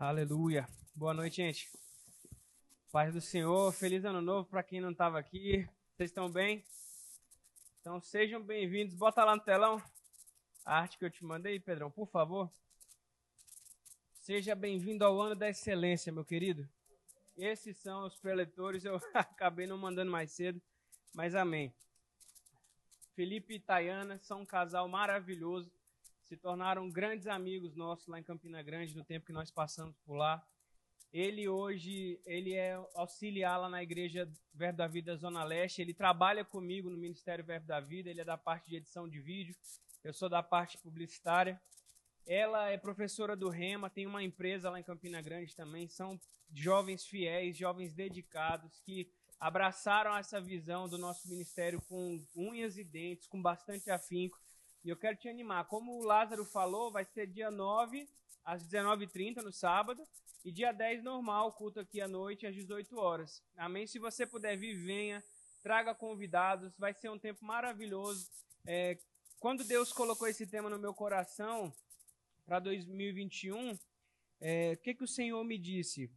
Aleluia. Boa noite, gente. Paz do Senhor, feliz ano novo para quem não estava aqui. Vocês estão bem? Então sejam bem-vindos. Bota lá no telão a arte que eu te mandei, Pedrão, por favor. Seja bem-vindo ao ano da excelência, meu querido. Esses são os preletores, eu acabei não mandando mais cedo, mas amém. Felipe e Tayana são um casal maravilhoso se tornaram grandes amigos nossos lá em Campina Grande no tempo que nós passamos por lá. Ele hoje ele é auxiliar lá na igreja Verbo da Vida Zona Leste. Ele trabalha comigo no Ministério Verbo da Vida. Ele é da parte de edição de vídeo. Eu sou da parte publicitária. Ela é professora do Rema, tem uma empresa lá em Campina Grande também. São jovens fiéis, jovens dedicados que abraçaram essa visão do nosso ministério com unhas e dentes, com bastante afinco. E eu quero te animar. Como o Lázaro falou, vai ser dia 9 às 19h30 no sábado. E dia 10 normal, culto aqui à noite às 18 horas. Amém? Se você puder vir, venha. Traga convidados. Vai ser um tempo maravilhoso. É, quando Deus colocou esse tema no meu coração para 2021, é, o que, que o Senhor me disse?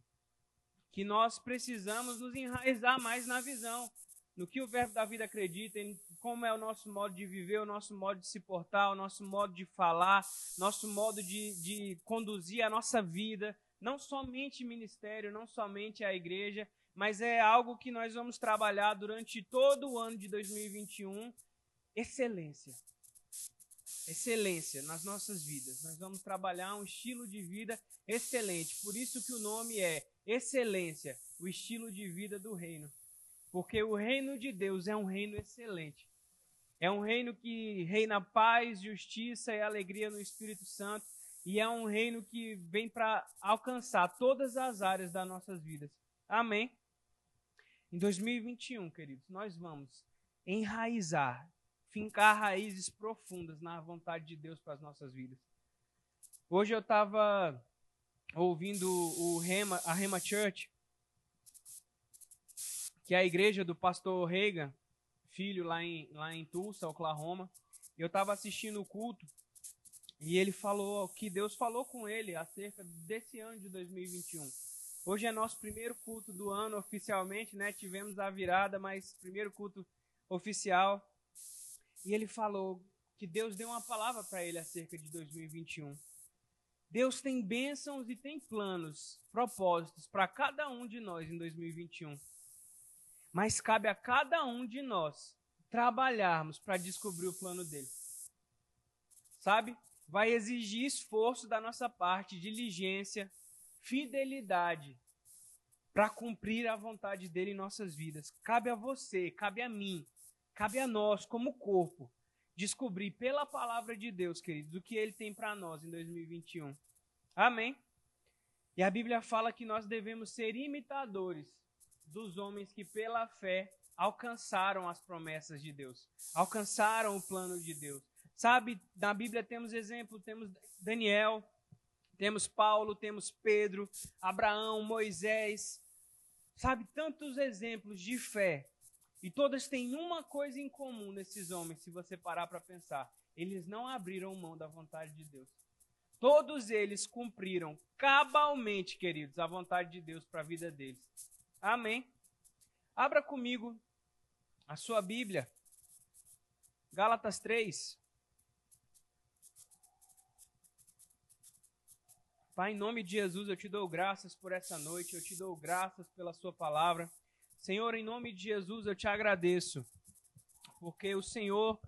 Que nós precisamos nos enraizar mais na visão no que o Verbo da Vida acredita, em como é o nosso modo de viver, o nosso modo de se portar, o nosso modo de falar, nosso modo de, de conduzir a nossa vida, não somente ministério, não somente a igreja, mas é algo que nós vamos trabalhar durante todo o ano de 2021, excelência. Excelência nas nossas vidas. Nós vamos trabalhar um estilo de vida excelente. Por isso que o nome é Excelência, o estilo de vida do reino. Porque o reino de Deus é um reino excelente. É um reino que reina paz, justiça e alegria no Espírito Santo. E é um reino que vem para alcançar todas as áreas das nossas vidas. Amém? Em 2021, queridos, nós vamos enraizar, fincar raízes profundas na vontade de Deus para as nossas vidas. Hoje eu estava ouvindo o Rema, a Rema Church que é a igreja do pastor Reagan, filho lá em, lá em Tulsa, Oklahoma. Eu estava assistindo o culto e ele falou que Deus falou com ele acerca desse ano de 2021. Hoje é nosso primeiro culto do ano oficialmente, né? Tivemos a virada, mas primeiro culto oficial. E ele falou que Deus deu uma palavra para ele acerca de 2021. Deus tem bênçãos e tem planos, propósitos para cada um de nós em 2021. Mas cabe a cada um de nós trabalharmos para descobrir o plano dele. Sabe? Vai exigir esforço da nossa parte, diligência, fidelidade para cumprir a vontade dele em nossas vidas. Cabe a você, cabe a mim, cabe a nós como corpo descobrir pela palavra de Deus, queridos, o que ele tem para nós em 2021. Amém. E a Bíblia fala que nós devemos ser imitadores dos homens que pela fé alcançaram as promessas de Deus, alcançaram o plano de Deus. Sabe, na Bíblia temos exemplo, temos Daniel, temos Paulo, temos Pedro, Abraão, Moisés. Sabe, tantos exemplos de fé. E todas têm uma coisa em comum nesses homens, se você parar para pensar. Eles não abriram mão da vontade de Deus. Todos eles cumpriram cabalmente, queridos, a vontade de Deus para a vida deles. Amém. Abra comigo a sua Bíblia. Gálatas 3. Pai, em nome de Jesus, eu te dou graças por essa noite, eu te dou graças pela sua palavra. Senhor, em nome de Jesus, eu te agradeço, porque o Senhor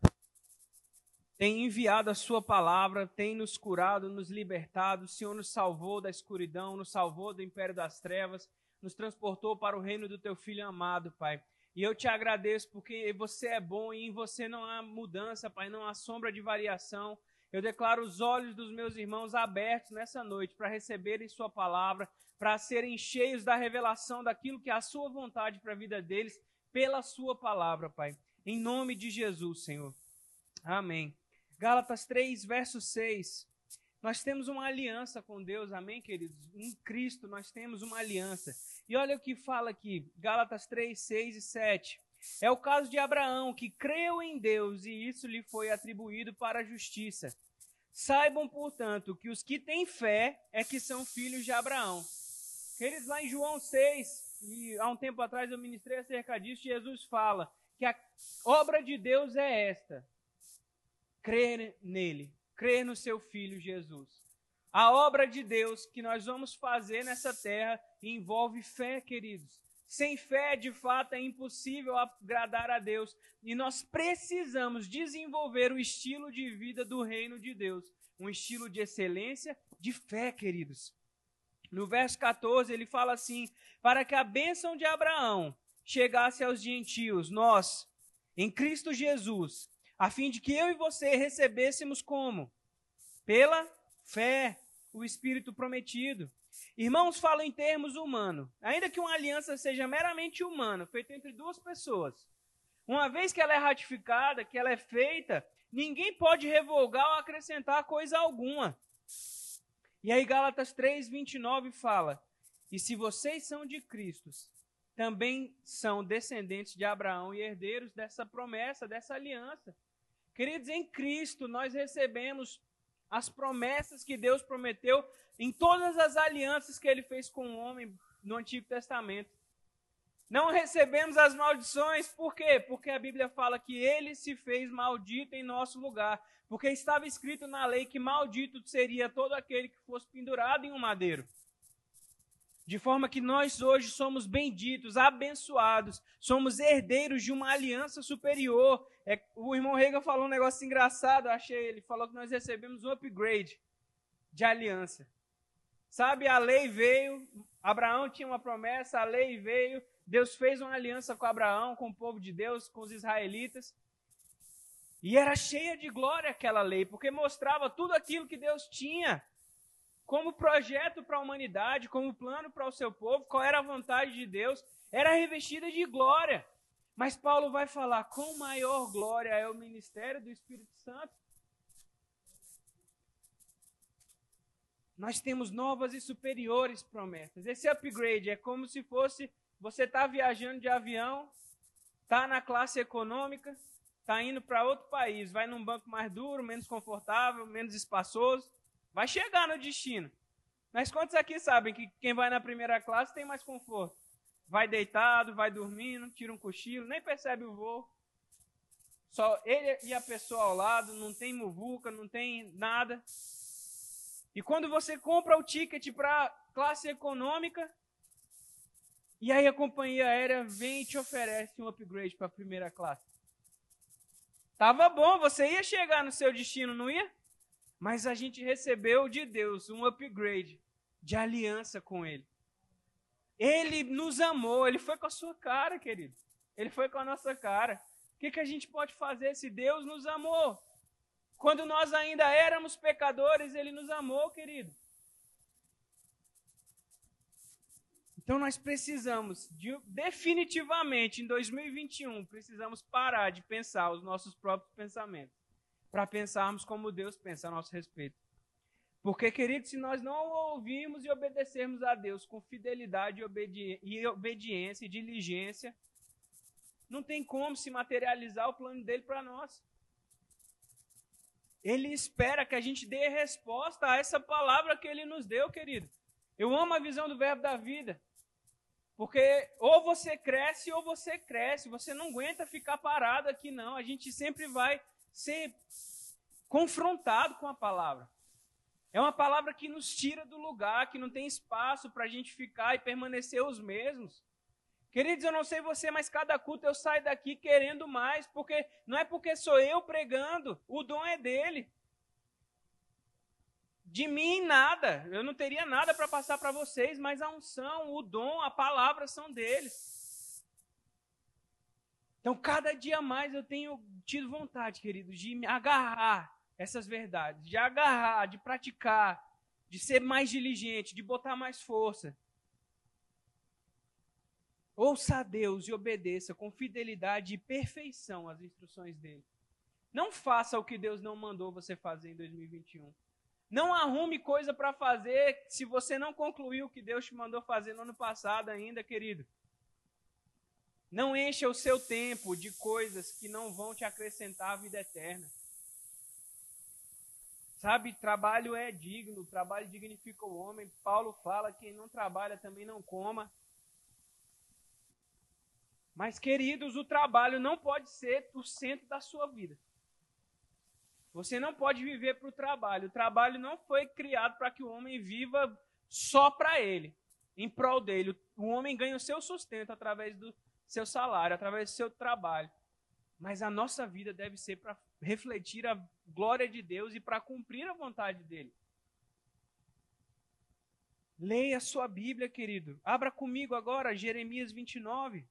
tem enviado a sua palavra, tem nos curado, nos libertado, o Senhor nos salvou da escuridão, nos salvou do império das trevas, nos transportou para o reino do teu filho amado, Pai. E eu te agradeço porque você é bom e em você não há mudança, Pai, não há sombra de variação. Eu declaro os olhos dos meus irmãos abertos nessa noite para receberem Sua palavra, para serem cheios da revelação daquilo que é a Sua vontade para a vida deles, pela Sua palavra, Pai. Em nome de Jesus, Senhor. Amém. Gálatas 3, verso 6. Nós temos uma aliança com Deus, amém, queridos? Em Cristo nós temos uma aliança. E olha o que fala aqui, Gálatas 3, 6 e 7. É o caso de Abraão, que creu em Deus e isso lhe foi atribuído para a justiça. Saibam, portanto, que os que têm fé é que são filhos de Abraão. Queridos, lá em João 6, e há um tempo atrás eu ministrei acerca disso, Jesus fala que a obra de Deus é esta: crer nele, crer no seu filho Jesus. A obra de Deus que nós vamos fazer nessa terra envolve fé, queridos. Sem fé, de fato, é impossível agradar a Deus. E nós precisamos desenvolver o estilo de vida do reino de Deus. Um estilo de excelência, de fé, queridos. No verso 14, ele fala assim: Para que a bênção de Abraão chegasse aos gentios, nós, em Cristo Jesus, a fim de que eu e você recebêssemos como? Pela fé, o Espírito prometido. Irmãos, falo em termos humanos. Ainda que uma aliança seja meramente humana, feita entre duas pessoas, uma vez que ela é ratificada, que ela é feita, ninguém pode revogar ou acrescentar coisa alguma. E aí Gálatas 3, 29 fala: E se vocês são de Cristo, também são descendentes de Abraão e herdeiros dessa promessa, dessa aliança. Queridos, em Cristo nós recebemos as promessas que Deus prometeu em todas as alianças que ele fez com o homem no Antigo Testamento. Não recebemos as maldições, por quê? Porque a Bíblia fala que ele se fez maldito em nosso lugar. Porque estava escrito na lei que maldito seria todo aquele que fosse pendurado em um madeiro. De forma que nós hoje somos benditos, abençoados, somos herdeiros de uma aliança superior. É, o irmão Rega falou um negócio engraçado, achei. Ele falou que nós recebemos um upgrade de aliança. Sabe, a lei veio, Abraão tinha uma promessa, a lei veio, Deus fez uma aliança com Abraão, com o povo de Deus, com os israelitas. E era cheia de glória aquela lei, porque mostrava tudo aquilo que Deus tinha como projeto para a humanidade, como plano para o seu povo, qual era a vontade de Deus, era revestida de glória. Mas Paulo vai falar: com maior glória é o ministério do Espírito Santo. nós temos novas e superiores promessas. Esse upgrade é como se fosse você está viajando de avião, está na classe econômica, está indo para outro país, vai num banco mais duro, menos confortável, menos espaçoso, vai chegar no destino. Mas quantos aqui sabem que quem vai na primeira classe tem mais conforto? Vai deitado, vai dormindo, tira um cochilo, nem percebe o voo. Só ele e a pessoa ao lado, não tem muvuca, não tem nada. E quando você compra o ticket para classe econômica, e aí a companhia aérea vem e te oferece um upgrade para a primeira classe. Tava bom, você ia chegar no seu destino, não ia? Mas a gente recebeu de Deus um upgrade de aliança com Ele. Ele nos amou, Ele foi com a sua cara, querido. Ele foi com a nossa cara. O que, que a gente pode fazer se Deus nos amou? Quando nós ainda éramos pecadores, Ele nos amou, querido. Então nós precisamos, de, definitivamente, em 2021, precisamos parar de pensar os nossos próprios pensamentos, para pensarmos como Deus pensa a nosso respeito. Porque, querido, se nós não ouvirmos e obedecermos a Deus com fidelidade e, obedi e obediência e diligência, não tem como se materializar o plano dele para nós. Ele espera que a gente dê resposta a essa palavra que ele nos deu, querido. Eu amo a visão do verbo da vida. Porque ou você cresce ou você cresce. Você não aguenta ficar parado aqui, não. A gente sempre vai ser confrontado com a palavra. É uma palavra que nos tira do lugar, que não tem espaço para a gente ficar e permanecer os mesmos. Queridos, eu não sei você, mas cada culto eu saio daqui querendo mais, porque não é porque sou eu pregando, o dom é dele. De mim nada, eu não teria nada para passar para vocês, mas a unção, o dom, a palavra são deles. Então, cada dia mais eu tenho tido vontade, queridos, de me agarrar essas verdades, de agarrar, de praticar, de ser mais diligente, de botar mais força. Ouça a Deus e obedeça com fidelidade e perfeição as instruções dele. Não faça o que Deus não mandou você fazer em 2021. Não arrume coisa para fazer se você não concluiu o que Deus te mandou fazer no ano passado ainda, querido. Não encha o seu tempo de coisas que não vão te acrescentar a vida eterna. Sabe, trabalho é digno, trabalho dignifica o homem. Paulo fala: quem não trabalha também não coma. Mas, queridos, o trabalho não pode ser o centro da sua vida. Você não pode viver para o trabalho. O trabalho não foi criado para que o homem viva só para ele, em prol dele. O homem ganha o seu sustento através do seu salário, através do seu trabalho. Mas a nossa vida deve ser para refletir a glória de Deus e para cumprir a vontade dele. Leia a sua Bíblia, querido. Abra comigo agora Jeremias 29.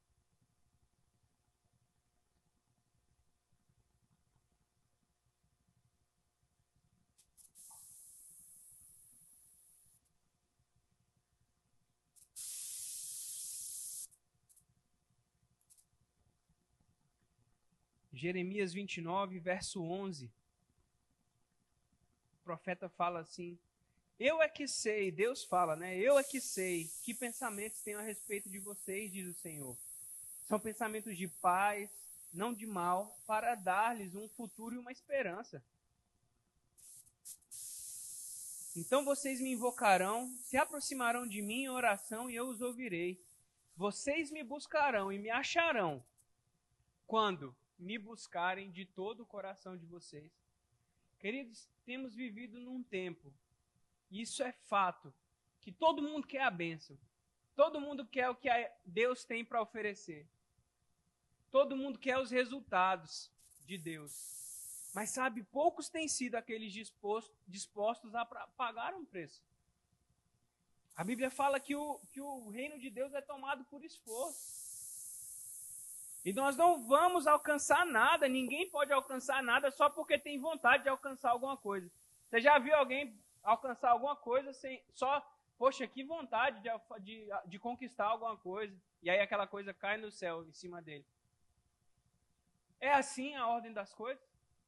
Jeremias 29, verso 11. O profeta fala assim: Eu é que sei, Deus fala, né? Eu é que sei que pensamentos tenho a respeito de vocês, diz o Senhor. São pensamentos de paz, não de mal, para dar-lhes um futuro e uma esperança. Então vocês me invocarão, se aproximarão de mim em oração e eu os ouvirei. Vocês me buscarão e me acharão. Quando? Me buscarem de todo o coração de vocês. Queridos, temos vivido num tempo, e isso é fato, que todo mundo quer a bênção. Todo mundo quer o que Deus tem para oferecer. Todo mundo quer os resultados de Deus. Mas sabe, poucos têm sido aqueles dispostos, dispostos a pagar um preço. A Bíblia fala que o, que o reino de Deus é tomado por esforço. E nós não vamos alcançar nada, ninguém pode alcançar nada só porque tem vontade de alcançar alguma coisa. Você já viu alguém alcançar alguma coisa sem só, poxa, que vontade de, de, de conquistar alguma coisa, e aí aquela coisa cai no céu em cima dele? É assim a ordem das coisas?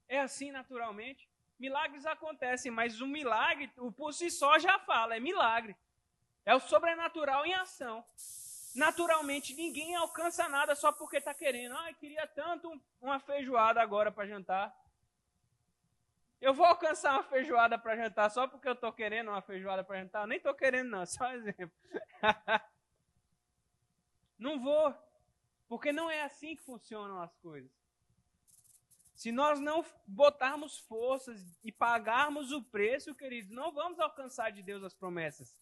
É assim naturalmente? Milagres acontecem, mas o milagre, o por si só já fala, é milagre. É o sobrenatural em ação naturalmente ninguém alcança nada só porque está querendo. Ah, queria tanto uma feijoada agora para jantar. Eu vou alcançar uma feijoada para jantar só porque eu estou querendo uma feijoada para jantar? Eu nem estou querendo, não, só um exemplo. não vou, porque não é assim que funcionam as coisas. Se nós não botarmos forças e pagarmos o preço, queridos, não vamos alcançar de Deus as promessas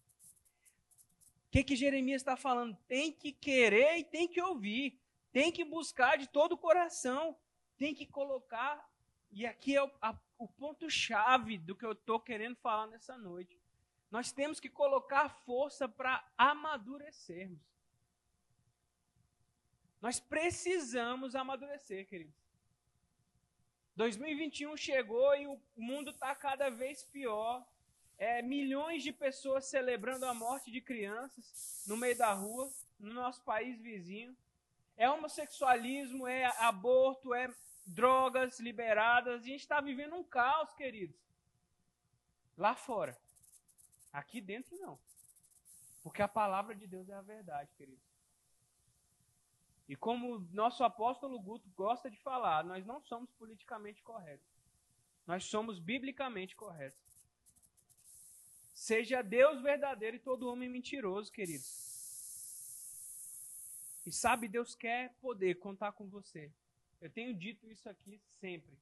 que, que Jeremias está falando? Tem que querer e tem que ouvir. Tem que buscar de todo o coração. Tem que colocar. E aqui é o, o ponto-chave do que eu estou querendo falar nessa noite. Nós temos que colocar força para amadurecermos. Nós precisamos amadurecer, queridos. 2021 chegou e o mundo está cada vez pior é, milhões de pessoas celebrando a morte de crianças no meio da rua, no nosso país vizinho. É homossexualismo, é aborto, é drogas liberadas. A gente está vivendo um caos, queridos. Lá fora. Aqui dentro, não. Porque a palavra de Deus é a verdade, queridos. E como nosso apóstolo Guto gosta de falar, nós não somos politicamente corretos. Nós somos biblicamente corretos. Seja Deus verdadeiro e todo homem mentiroso, queridos. E sabe, Deus quer poder contar com você. Eu tenho dito isso aqui sempre.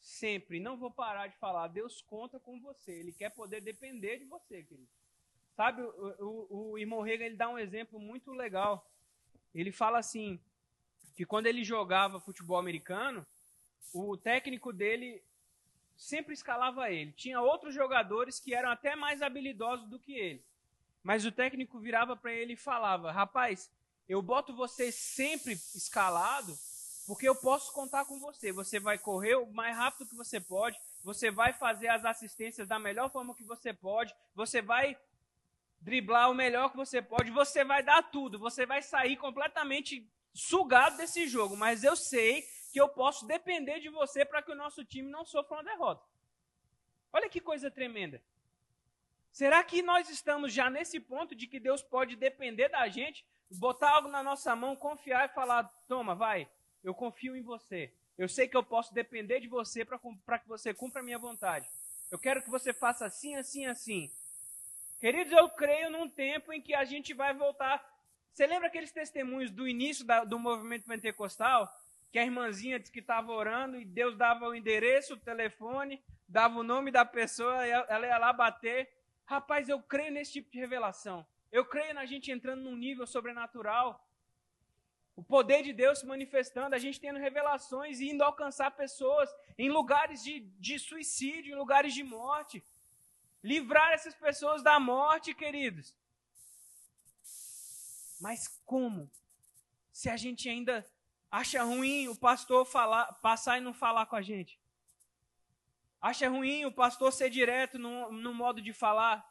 Sempre. Não vou parar de falar. Deus conta com você. Ele quer poder depender de você, querido. Sabe, o, o, o irmão Rega, ele dá um exemplo muito legal. Ele fala assim, que quando ele jogava futebol americano, o técnico dele sempre escalava ele. Tinha outros jogadores que eram até mais habilidosos do que ele. Mas o técnico virava para ele e falava: Rapaz, eu boto você sempre escalado porque eu posso contar com você. Você vai correr o mais rápido que você pode, você vai fazer as assistências da melhor forma que você pode, você vai driblar o melhor que você pode, você vai dar tudo, você vai sair completamente sugado desse jogo, mas eu sei que eu posso depender de você para que o nosso time não sofra uma derrota. Olha que coisa tremenda. Será que nós estamos já nesse ponto de que Deus pode depender da gente, botar algo na nossa mão, confiar e falar: toma, vai, eu confio em você. Eu sei que eu posso depender de você para que você cumpra a minha vontade. Eu quero que você faça assim, assim, assim. Queridos, eu creio num tempo em que a gente vai voltar. Você lembra aqueles testemunhos do início da, do movimento pentecostal? Que a irmãzinha disse que estava orando e Deus dava o endereço, o telefone, dava o nome da pessoa, ela ia lá bater. Rapaz, eu creio nesse tipo de revelação. Eu creio na gente entrando num nível sobrenatural. O poder de Deus se manifestando, a gente tendo revelações e indo alcançar pessoas em lugares de, de suicídio, em lugares de morte. Livrar essas pessoas da morte, queridos. Mas como? Se a gente ainda acha ruim o pastor falar, passar e não falar com a gente. Acha ruim o pastor ser direto no, no modo de falar,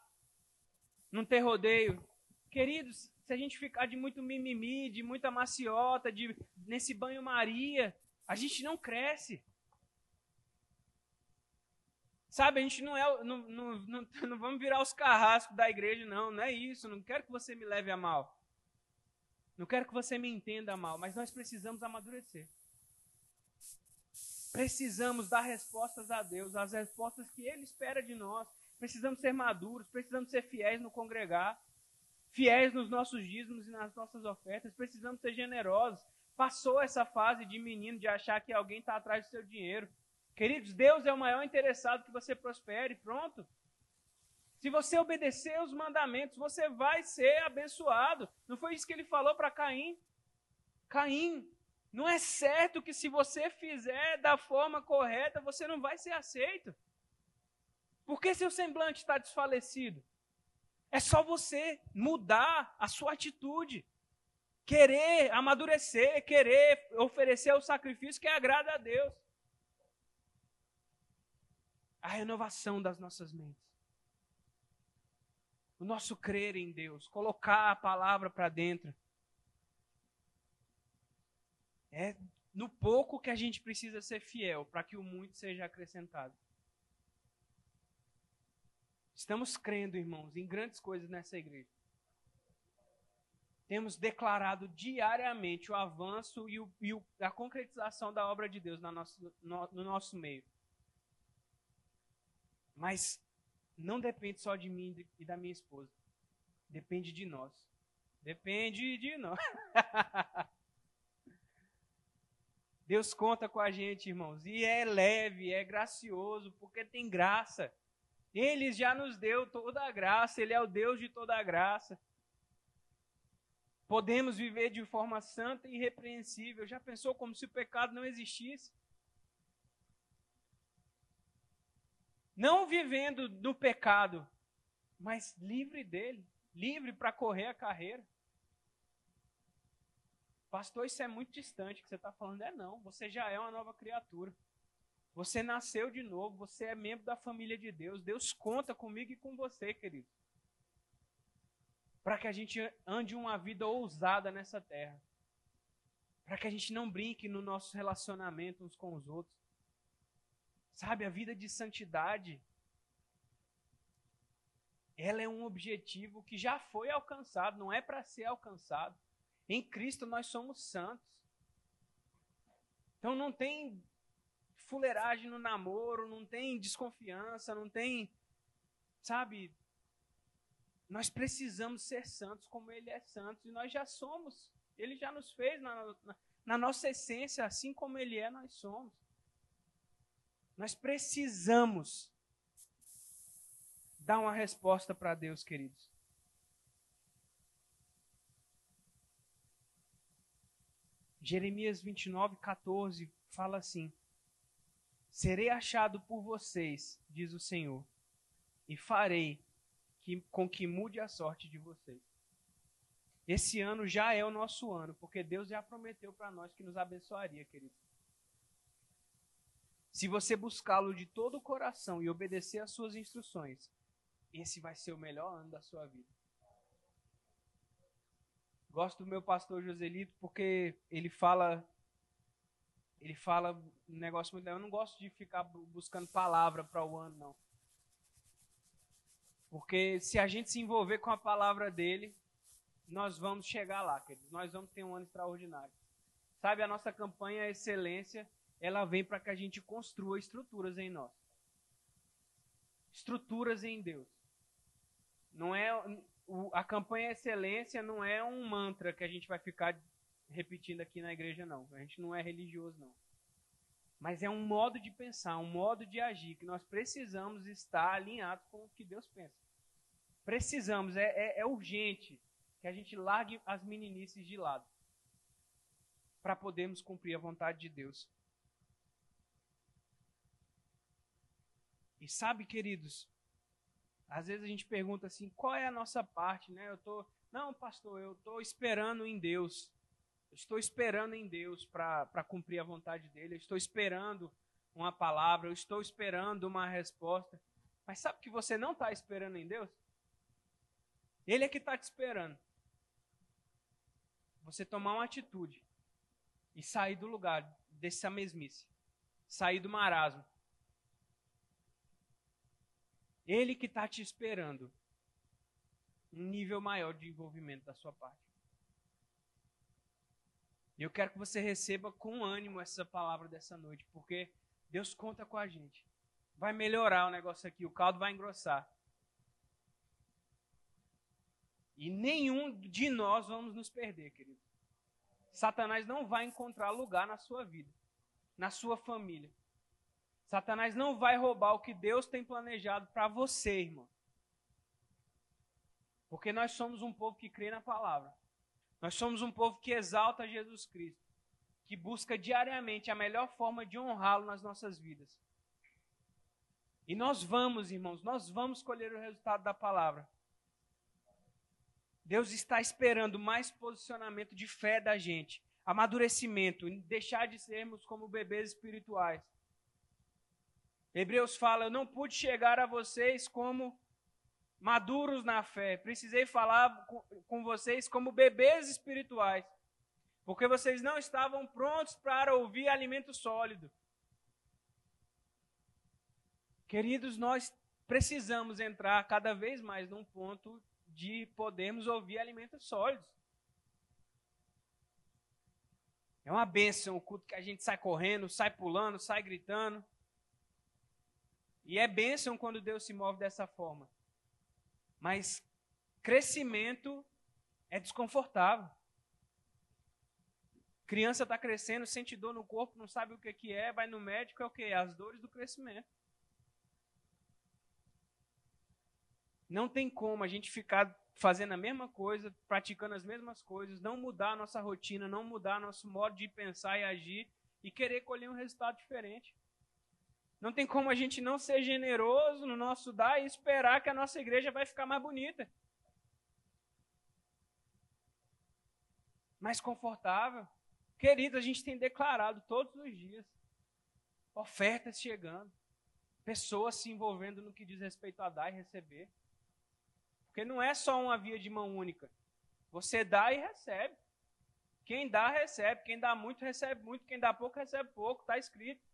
não ter rodeio. Queridos, se a gente ficar de muito mimimi, de muita maciota, de nesse banho-maria, a gente não cresce. Sabe, a gente não é. Não, não, não, não vamos virar os carrascos da igreja, não. Não é isso. Não quero que você me leve a mal. Não quero que você me entenda mal. Mas nós precisamos amadurecer. Precisamos dar respostas a Deus, as respostas que Ele espera de nós. Precisamos ser maduros, precisamos ser fiéis no congregar fiéis nos nossos dízimos e nas nossas ofertas, precisamos ser generosos. Passou essa fase de menino de achar que alguém está atrás do seu dinheiro. Queridos, Deus é o maior interessado que você prospere, pronto. Se você obedecer os mandamentos, você vai ser abençoado. Não foi isso que ele falou para Caim? Caim, não é certo que se você fizer da forma correta, você não vai ser aceito. Por que seu semblante está desfalecido? É só você mudar a sua atitude. Querer amadurecer, querer oferecer o sacrifício que agrada a Deus. A renovação das nossas mentes. O nosso crer em Deus, colocar a palavra para dentro. É no pouco que a gente precisa ser fiel para que o muito seja acrescentado. Estamos crendo, irmãos, em grandes coisas nessa igreja. Temos declarado diariamente o avanço e, o, e o, a concretização da obra de Deus no nosso, no, no nosso meio. Mas não depende só de mim e da minha esposa. Depende de nós. Depende de nós. Deus conta com a gente, irmãos. E é leve, é gracioso, porque tem graça. Ele já nos deu toda a graça, Ele é o Deus de toda a graça. Podemos viver de forma santa e irrepreensível. Já pensou como se o pecado não existisse? Não vivendo no pecado, mas livre dele, livre para correr a carreira. Pastor, isso é muito distante. O que você está falando é não. Você já é uma nova criatura. Você nasceu de novo, você é membro da família de Deus. Deus conta comigo e com você, querido. Para que a gente ande uma vida ousada nessa terra. Para que a gente não brinque no nosso relacionamento uns com os outros. Sabe, a vida de santidade, ela é um objetivo que já foi alcançado, não é para ser alcançado. Em Cristo nós somos santos. Então não tem fuleiragem no namoro, não tem desconfiança, não tem. Sabe? Nós precisamos ser santos como Ele é santo, e nós já somos. Ele já nos fez na, na, na nossa essência, assim como Ele é, nós somos. Nós precisamos dar uma resposta para Deus, queridos. Jeremias 29, 14 fala assim: Serei achado por vocês, diz o Senhor, e farei que, com que mude a sorte de vocês. Esse ano já é o nosso ano, porque Deus já prometeu para nós que nos abençoaria, querido. Se você buscá-lo de todo o coração e obedecer às suas instruções, esse vai ser o melhor ano da sua vida. Gosto do meu pastor Joselito porque ele fala ele fala um negócio muito legal. Eu não gosto de ficar buscando palavra para o ano, não. Porque se a gente se envolver com a palavra dele, nós vamos chegar lá, queridos. Nós vamos ter um ano extraordinário. Sabe, a nossa campanha Excelência, ela vem para que a gente construa estruturas em nós. estruturas em Deus. Não é a campanha excelência não é um mantra que a gente vai ficar repetindo aqui na igreja não. A gente não é religioso não. Mas é um modo de pensar, um modo de agir que nós precisamos estar alinhados com o que Deus pensa. Precisamos, é, é, é urgente que a gente largue as meninices de lado para podermos cumprir a vontade de Deus. E sabe, queridos, às vezes a gente pergunta assim, qual é a nossa parte, né? Eu tô, não, pastor, eu estou esperando em Deus. Eu estou esperando em Deus para cumprir a vontade dele. Eu estou esperando uma palavra, eu estou esperando uma resposta. Mas sabe que você não está esperando em Deus? Ele é que está te esperando. Você tomar uma atitude e sair do lugar dessa mesmice, sair do marasmo ele que está te esperando. Um nível maior de envolvimento da sua parte. E eu quero que você receba com ânimo essa palavra dessa noite, porque Deus conta com a gente. Vai melhorar o negócio aqui, o caldo vai engrossar. E nenhum de nós vamos nos perder, querido. Satanás não vai encontrar lugar na sua vida, na sua família. Satanás não vai roubar o que Deus tem planejado para você, irmão. Porque nós somos um povo que crê na palavra. Nós somos um povo que exalta Jesus Cristo, que busca diariamente a melhor forma de honrá-lo nas nossas vidas. E nós vamos, irmãos, nós vamos colher o resultado da palavra. Deus está esperando mais posicionamento de fé da gente, amadurecimento, deixar de sermos como bebês espirituais Hebreus fala: Eu não pude chegar a vocês como maduros na fé, precisei falar com vocês como bebês espirituais, porque vocês não estavam prontos para ouvir alimento sólido. Queridos, nós precisamos entrar cada vez mais num ponto de podermos ouvir alimentos sólidos. É uma bênção o culto que a gente sai correndo, sai pulando, sai gritando. E é bênção quando Deus se move dessa forma. Mas crescimento é desconfortável. Criança está crescendo, sente dor no corpo, não sabe o que, que é, vai no médico, é o que? As dores do crescimento. Não tem como a gente ficar fazendo a mesma coisa, praticando as mesmas coisas, não mudar a nossa rotina, não mudar nosso modo de pensar e agir e querer colher um resultado diferente. Não tem como a gente não ser generoso no nosso dar e esperar que a nossa igreja vai ficar mais bonita. Mais confortável. Querido, a gente tem declarado todos os dias ofertas chegando, pessoas se envolvendo no que diz respeito a dar e receber. Porque não é só uma via de mão única. Você dá e recebe. Quem dá, recebe. Quem dá muito, recebe muito. Quem dá pouco, recebe pouco. Está escrito.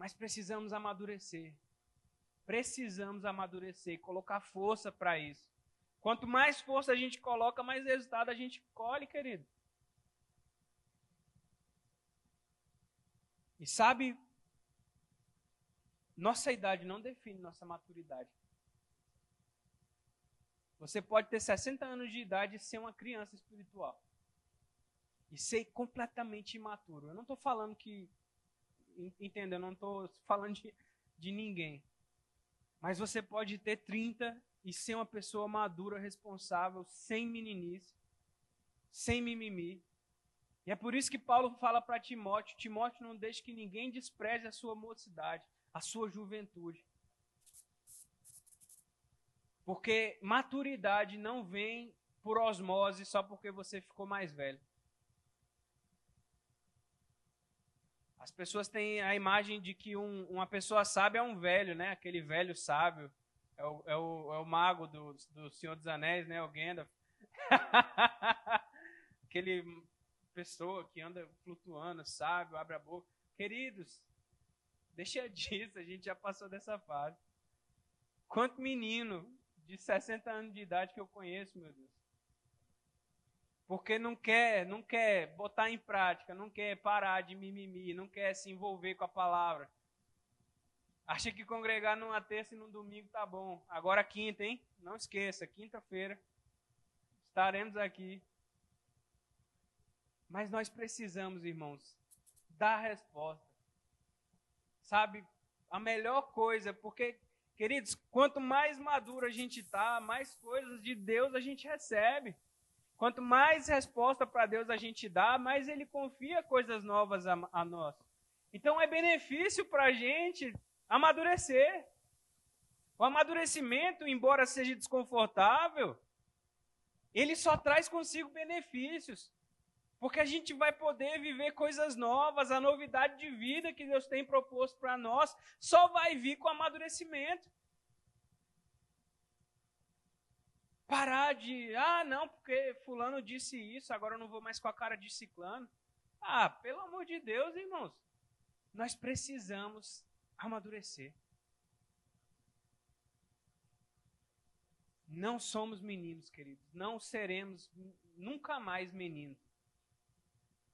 Mas precisamos amadurecer. Precisamos amadurecer, colocar força para isso. Quanto mais força a gente coloca, mais resultado a gente colhe, querido. E sabe, nossa idade não define nossa maturidade. Você pode ter 60 anos de idade e ser uma criança espiritual. E ser completamente imaturo. Eu não estou falando que entenda, eu não estou falando de, de ninguém. Mas você pode ter 30 e ser uma pessoa madura, responsável, sem meninice, sem mimimi. E é por isso que Paulo fala para Timóteo: Timóteo, não deixe que ninguém despreze a sua mocidade, a sua juventude. Porque maturidade não vem por osmose só porque você ficou mais velho. As pessoas têm a imagem de que um, uma pessoa sábia é um velho, né? Aquele velho sábio. É o, é o, é o mago do, do Senhor dos Anéis, né? O Gandalf. Aquele pessoa que anda flutuando, sábio, abre a boca. Queridos, deixa disso, a gente já passou dessa fase. Quanto menino de 60 anos de idade que eu conheço, meu Deus porque não quer, não quer botar em prática, não quer parar de mimimi, não quer se envolver com a palavra. Acha que congregar numa terça e num domingo tá bom. Agora quinta, hein? Não esqueça, quinta-feira estaremos aqui. Mas nós precisamos, irmãos, dar resposta. Sabe, a melhor coisa, porque, queridos, quanto mais maduro a gente tá, mais coisas de Deus a gente recebe. Quanto mais resposta para Deus a gente dá, mais Ele confia coisas novas a, a nós. Então é benefício para a gente amadurecer. O amadurecimento, embora seja desconfortável, ele só traz consigo benefícios. Porque a gente vai poder viver coisas novas, a novidade de vida que Deus tem proposto para nós só vai vir com amadurecimento. Parar de, ah, não, porque Fulano disse isso, agora eu não vou mais com a cara de Ciclano. Ah, pelo amor de Deus, irmãos, nós precisamos amadurecer. Não somos meninos, queridos. Não seremos nunca mais meninos.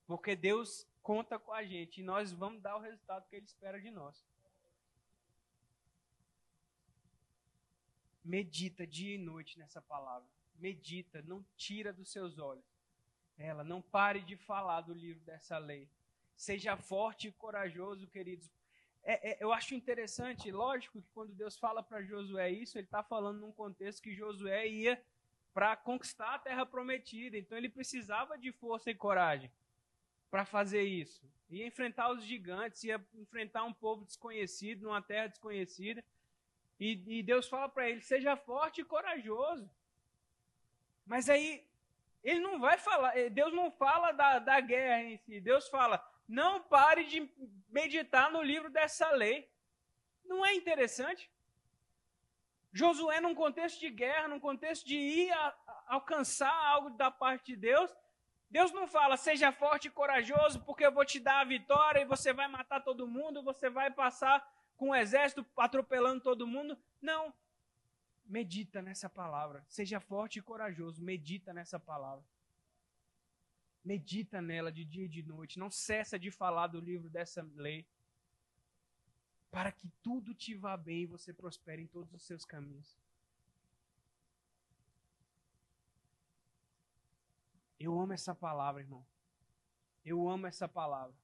Porque Deus conta com a gente e nós vamos dar o resultado que Ele espera de nós. Medita dia e noite nessa palavra. Medita, não tira dos seus olhos. Ela, não pare de falar do livro dessa lei. Seja forte e corajoso, queridos, é, é, eu acho interessante, lógico que quando Deus fala para Josué isso, ele está falando num contexto que Josué ia para conquistar a terra prometida. Então ele precisava de força e coragem para fazer isso. Ia enfrentar os gigantes, ia enfrentar um povo desconhecido, numa terra desconhecida. E, e Deus fala para ele: seja forte e corajoso. Mas aí, ele não vai falar, Deus não fala da, da guerra em si. Deus fala: não pare de meditar no livro dessa lei. Não é interessante? Josué, num contexto de guerra, num contexto de ir a, a alcançar algo da parte de Deus, Deus não fala, seja forte e corajoso, porque eu vou te dar a vitória e você vai matar todo mundo, você vai passar com o exército atropelando todo mundo. Não. Medita nessa palavra. Seja forte e corajoso. Medita nessa palavra. Medita nela de dia e de noite. Não cessa de falar do livro dessa lei. Para que tudo te vá bem e você prospere em todos os seus caminhos. Eu amo essa palavra, irmão. Eu amo essa palavra.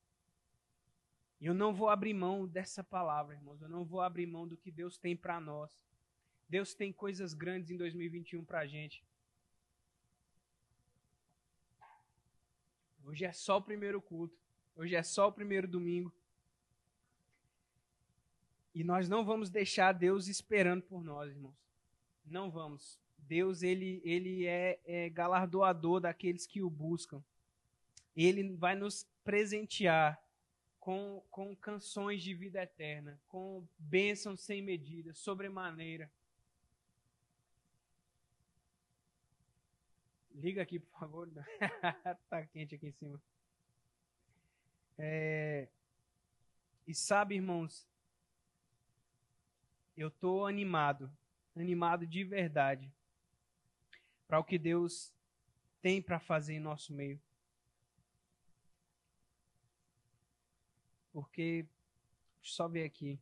Eu não vou abrir mão dessa palavra, irmãos. Eu não vou abrir mão do que Deus tem para nós. Deus tem coisas grandes em 2021 para a gente. Hoje é só o primeiro culto. Hoje é só o primeiro domingo. E nós não vamos deixar Deus esperando por nós, irmãos. Não vamos. Deus, ele, ele é, é galardoador daqueles que o buscam. Ele vai nos presentear com, com canções de vida eterna, com bênçãos sem medida, sobremaneira. Liga aqui, por favor. tá quente aqui em cima. É... E sabe, irmãos, eu tô animado, animado de verdade para o que Deus tem para fazer em nosso meio. Porque, deixa eu só ver aqui.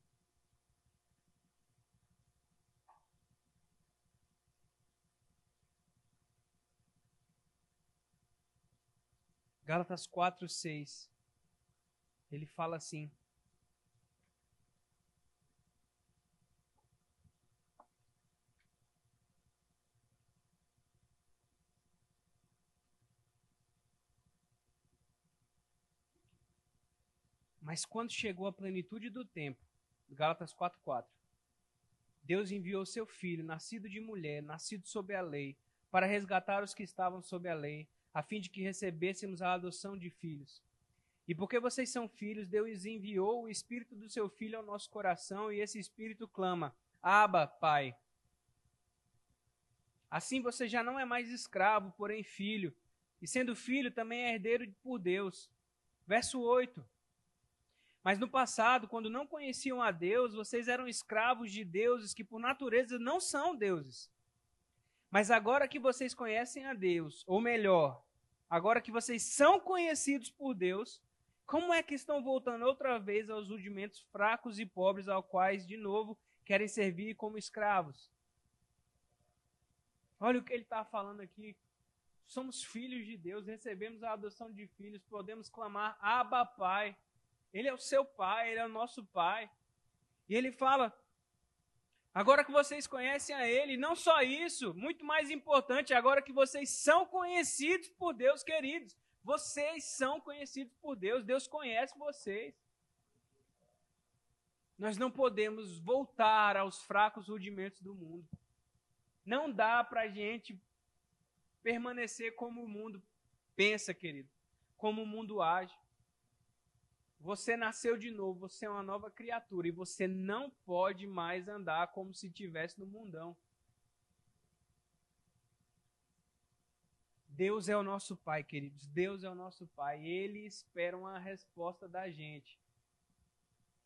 Gálatas 4, 6. Ele fala assim: Mas quando chegou a plenitude do tempo, Gálatas 4:4, Deus enviou seu filho, nascido de mulher, nascido sob a lei, para resgatar os que estavam sob a lei, a fim de que recebêssemos a adoção de filhos. E porque vocês são filhos, Deus enviou o Espírito do seu Filho ao nosso coração, e esse Espírito clama: Abba, Pai. Assim você já não é mais escravo, porém filho, e sendo filho também é herdeiro por Deus. Verso 8. Mas no passado, quando não conheciam a Deus, vocês eram escravos de deuses que por natureza não são deuses. Mas agora que vocês conhecem a Deus, ou melhor, agora que vocês são conhecidos por Deus, Como é que estão voltando outra vez aos rudimentos fracos e pobres, ao quais, de novo, querem servir como escravos? Olha o que ele está falando aqui. Somos filhos de Deus, recebemos a adoção de filhos, podemos clamar Abba Pai. Ele é o seu pai, ele é o nosso pai. E ele fala: agora que vocês conhecem a ele, não só isso, muito mais importante, agora que vocês são conhecidos por Deus, queridos. Vocês são conhecidos por Deus, Deus conhece vocês. Nós não podemos voltar aos fracos rudimentos do mundo. Não dá para a gente permanecer como o mundo pensa, querido, como o mundo age. Você nasceu de novo, você é uma nova criatura e você não pode mais andar como se estivesse no mundão. Deus é o nosso Pai, queridos. Deus é o nosso Pai. Ele espera uma resposta da gente.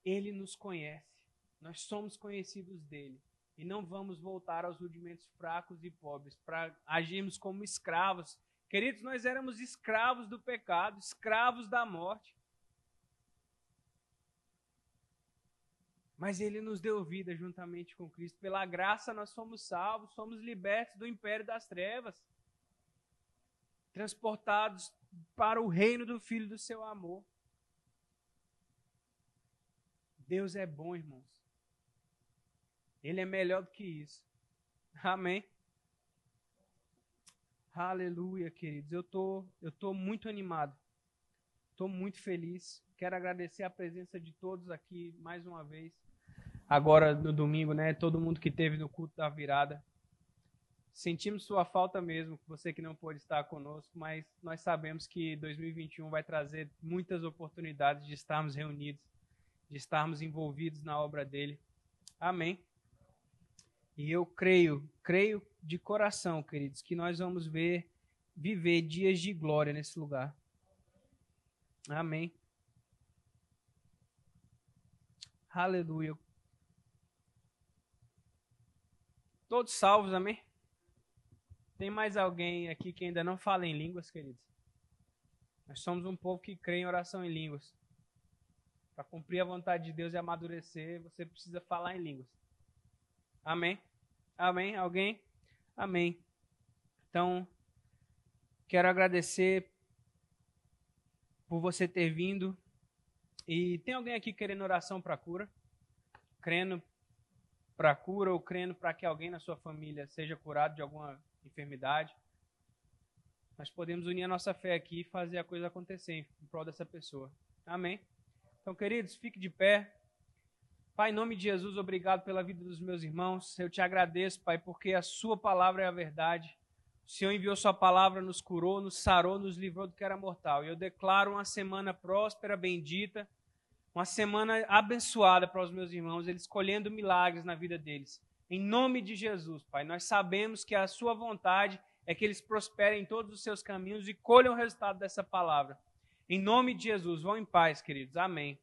Ele nos conhece. Nós somos conhecidos dele e não vamos voltar aos rudimentos fracos e pobres para agirmos como escravos. Queridos, nós éramos escravos do pecado, escravos da morte. Mas ele nos deu vida juntamente com Cristo. Pela graça nós somos salvos, somos libertos do império das trevas, transportados para o reino do Filho do seu amor. Deus é bom, irmãos. Ele é melhor do que isso. Amém. Aleluia, queridos. Eu tô, eu tô muito animado. Estou muito feliz. Quero agradecer a presença de todos aqui mais uma vez. Agora no domingo, né? Todo mundo que teve no culto da virada. Sentimos sua falta mesmo, você que não pôde estar conosco, mas nós sabemos que 2021 vai trazer muitas oportunidades de estarmos reunidos, de estarmos envolvidos na obra dele. Amém. E eu creio, creio de coração, queridos, que nós vamos ver, viver dias de glória nesse lugar. Amém. Aleluia. Todos salvos, amém? Tem mais alguém aqui que ainda não fala em línguas, queridos? Nós somos um povo que crê em oração em línguas. Para cumprir a vontade de Deus e amadurecer, você precisa falar em línguas. Amém? Amém? Alguém? Amém. Então, quero agradecer por você ter vindo. E tem alguém aqui querendo oração para cura? Crendo para cura ou crendo para que alguém na sua família seja curado de alguma enfermidade? Nós podemos unir a nossa fé aqui e fazer a coisa acontecer em prol dessa pessoa. Amém? Então, queridos, fique de pé. Pai, em nome de Jesus, obrigado pela vida dos meus irmãos. Eu te agradeço, Pai, porque a Sua palavra é a verdade. O Senhor enviou Sua palavra, nos curou, nos sarou, nos livrou do que era mortal. E eu declaro uma semana próspera, bendita, uma semana abençoada para os meus irmãos, eles colhendo milagres na vida deles. Em nome de Jesus, Pai, nós sabemos que a Sua vontade é que eles prosperem em todos os seus caminhos e colham o resultado dessa palavra. Em nome de Jesus, vão em paz, queridos. Amém.